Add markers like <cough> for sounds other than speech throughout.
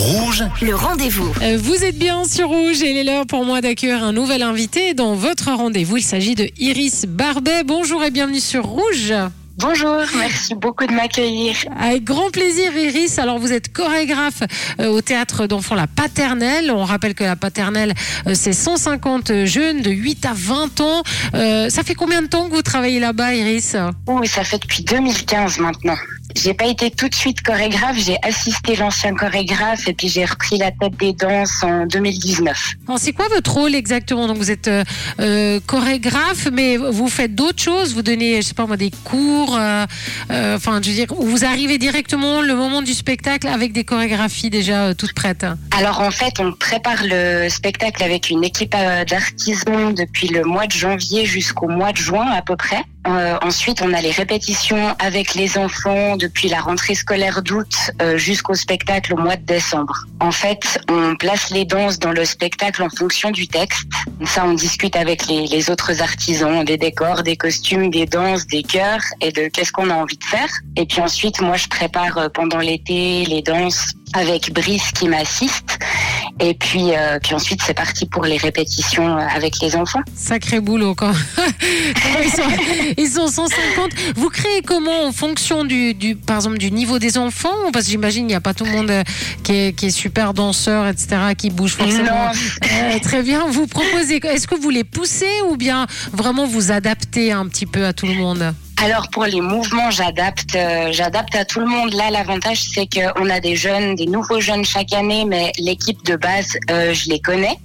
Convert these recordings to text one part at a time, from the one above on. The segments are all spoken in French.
Rouge, Le rendez-vous. Euh, Vous êtes bien sur Rouge et il est l'heure pour moi d'accueillir un nouvel invité dans votre rendez-vous. Il s'agit de Iris Barbet. Bonjour et bienvenue sur Rouge. Bonjour, merci beaucoup de m'accueillir. Avec grand plaisir, Iris. Alors, vous êtes chorégraphe euh, au théâtre d'enfants La Paternelle. On rappelle que La Paternelle, euh, c'est 150 jeunes de 8 à 20 ans. Euh, ça fait combien de temps que vous travaillez là-bas, Iris? Oui, ça fait depuis 2015 maintenant. J'ai pas été tout de suite chorégraphe, j'ai assisté l'ancien chorégraphe et puis j'ai repris la tête des danses en 2019. Alors, c'est quoi votre rôle exactement? Donc, vous êtes euh, euh, chorégraphe, mais vous faites d'autres choses? Vous donnez, je sais pas moi, des cours. euh, euh, Enfin, je veux dire, vous arrivez directement le moment du spectacle avec des chorégraphies déjà toutes prêtes? Alors en fait, on prépare le spectacle avec une équipe d'artisans depuis le mois de janvier jusqu'au mois de juin à peu près. Euh, ensuite, on a les répétitions avec les enfants depuis la rentrée scolaire d'août euh, jusqu'au spectacle au mois de décembre. En fait, on place les danses dans le spectacle en fonction du texte. Ça, on discute avec les, autres artisans, des décors, des costumes, des danses, des chœurs et de qu'est-ce qu'on a envie de faire. Et puis ensuite, moi, je prépare euh, pendant l'été les danses avec Brice qui m'assiste. Et puis, euh, puis ensuite, c'est parti pour les répétitions euh, avec les enfants. Sacré boulot quand. <laughs> ils, sont, ils sont 150. Vous créez comment en fonction du, du par exemple du niveau des enfants? Parce que j'imagine il n'y a pas tout le monde euh, qui est, qui est super danseur, etc., qui bouge forcément. Non. Euh, très bien. Vous proposez. Est-ce que vous les poussez ou bien vraiment vous adaptez un petit peu à tout le monde? Alors pour les mouvements, j'adapte, euh, j'adapte à tout le monde. Là, l'avantage c'est qu'on a des jeunes, des nouveaux jeunes chaque année, mais l'équipe de base, euh, je les connais.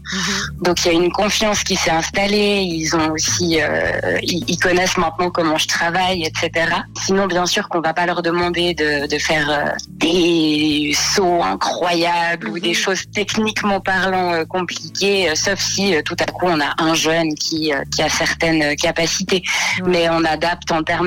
Donc il y a une confiance qui s'est installée. Ils ont aussi, euh, ils, ils connaissent maintenant comment je travaille, etc. Sinon, bien sûr qu'on va pas leur demander de, de faire des sauts incroyables ou des choses techniquement parlant compliquées, sauf si tout à coup on a un jeune qui, qui a certaines capacités. Mais on adapte en termes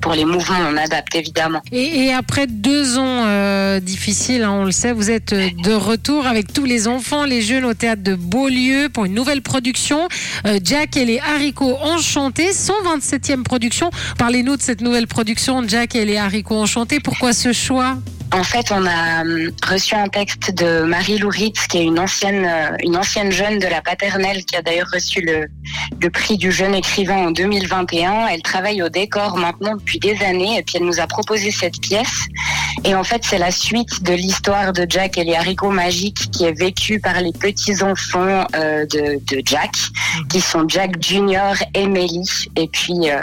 pour les mouvements, on adapte évidemment. Et, après deux ans euh, difficiles, hein, on le sait, vous êtes de retour avec tous les enfants, les jeunes au théâtre de Beaulieu pour une nouvelle production. Euh, Jack et les haricots enchantés, 127e production. Parlez-nous de cette nouvelle production, Jack et les haricots enchantés. Pourquoi ce choix? En fait, on a hum, reçu un texte de Marie Louritz, qui est une ancienne, euh, une ancienne jeune de la paternelle, qui a d'ailleurs reçu le, le prix du jeune écrivain en 2021. Elle travaille au décor maintenant depuis des années, et puis elle nous a proposé cette pièce. Et en fait, c'est la suite de l'histoire de Jack et les haricots magiques, qui est vécue par les petits enfants euh, de, de Jack, qui sont Jack Junior et Melly. Et puis, euh,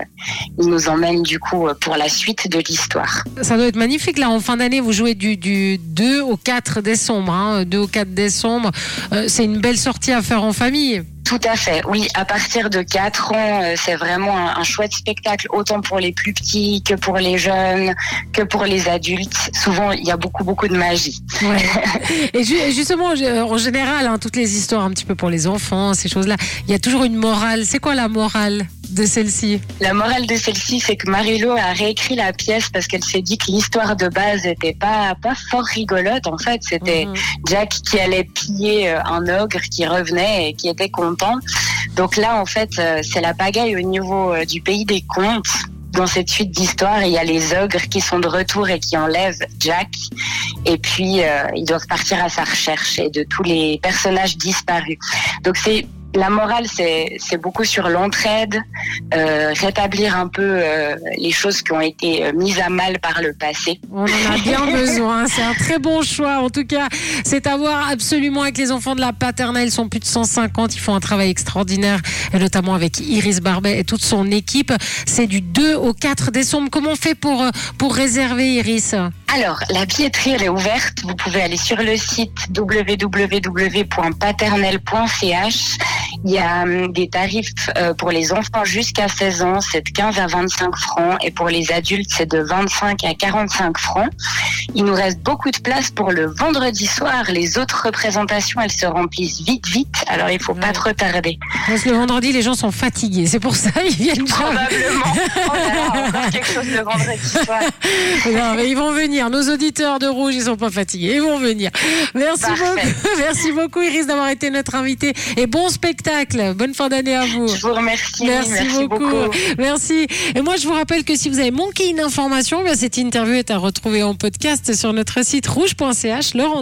il nous emmène du coup euh, pour la suite de l'histoire. Ça doit être magnifique. Là, en fin d'année, vous jouez du, du 2 au 4 décembre. Hein, 2 au 4 décembre. Euh, c'est une belle sortie à faire en famille. Tout à fait, oui. À partir de 4 ans, euh, c'est vraiment un, un chouette spectacle, autant pour les plus petits que pour les jeunes, que pour les adultes. Souvent, il y a beaucoup, beaucoup de magie. Ouais. <laughs> Et ju- et justement, en général, hein, toutes les histoires un petit peu pour les enfants, ces choses-là, il y a toujours une morale. C'est quoi la morale? De celle-ci La morale de celle-ci, c'est que Marilo a réécrit la pièce parce qu'elle s'est dit que l'histoire de base était pas, pas fort rigolote. En fait, c'était Mhm. Jack qui allait piller euh, un ogre qui revenait et qui était content. Donc là, en fait, euh, c'est la pagaille au niveau euh, du pays des contes. Dans cette suite d'histoires, il y a les ogres qui sont de retour et qui enlèvent Jack. Et puis, euh, ils doivent partir à sa recherche et de tous les personnages disparus. Donc c'est la morale, c'est c'est beaucoup sur l'entraide, euh, rétablir un peu euh, les choses qui ont été euh, mises à mal par le passé. On en a bien <laughs> besoin. C'est un très bon choix. En tout cas, c'est à voir absolument avec les enfants de la paternelle. Ils sont plus de 150. Ils font un travail extraordinaire, et notamment avec Iris Barbet et toute son équipe. C'est du 2 au 4 décembre. Comment on fait pour, euh, pour réserver, Iris? Alors, la billetterie, elle est ouverte. Vous pouvez aller sur le site www.paternel.ch. Il y a hum, des tarifs euh, pour les enfants jusqu'à 16 ans, c'est de 15 à 25 francs. Et pour les adultes, c'est de 25 à 45 francs. Il nous reste beaucoup de place pour le vendredi soir. Les autres représentations, elles se remplissent vite, vite. Alors, il faut Ouais. pas trop tarder. Parce que le vendredi, les gens sont fatigués. C'est pour ça ils viennent. Probablement. <laughs> Là, encore quelque chose le vendredi soir. <laughs> Non, mais ils vont venir. Nos auditeurs de Rouge, ils sont pas fatigués. Ils vont venir. Merci Parfait. beaucoup. <laughs> Merci beaucoup, Iris, d'avoir été notre invité. Et bon spectacle. Bonne fin d'année à vous. Je vous remercie. Merci, beaucoup. Merci. Et moi, je vous rappelle que si vous avez manqué une information, ben, cette interview est à retrouver en podcast sur notre site rouge.ch. Le rendez-